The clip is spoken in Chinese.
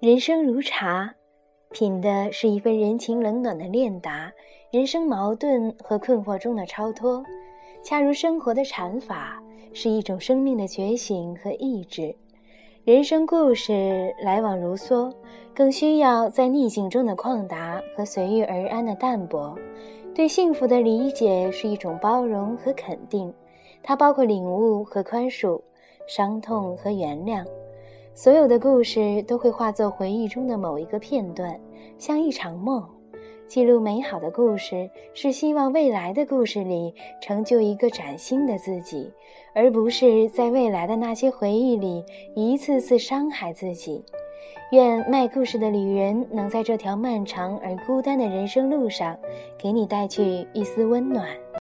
人生如茶，品的是一份人情冷暖的练达，人生矛盾和困惑中的超脱，恰如生活的禅法，是一种生命的觉醒和意志。人生故事来往如梭，更需要在逆境中的旷达和随遇而安的淡泊。对幸福的理解是一种包容和肯定，它包括领悟和宽恕，伤痛和原谅。所有的故事都会化作回忆中的某一个片段，像一场梦。记录美好的故事，是希望未来的故事里成就一个崭新的自己，而不是在未来的那些回忆里一次次伤害自己。愿卖故事的旅人能在这条漫长而孤单的人生路上，给你带去一丝温暖。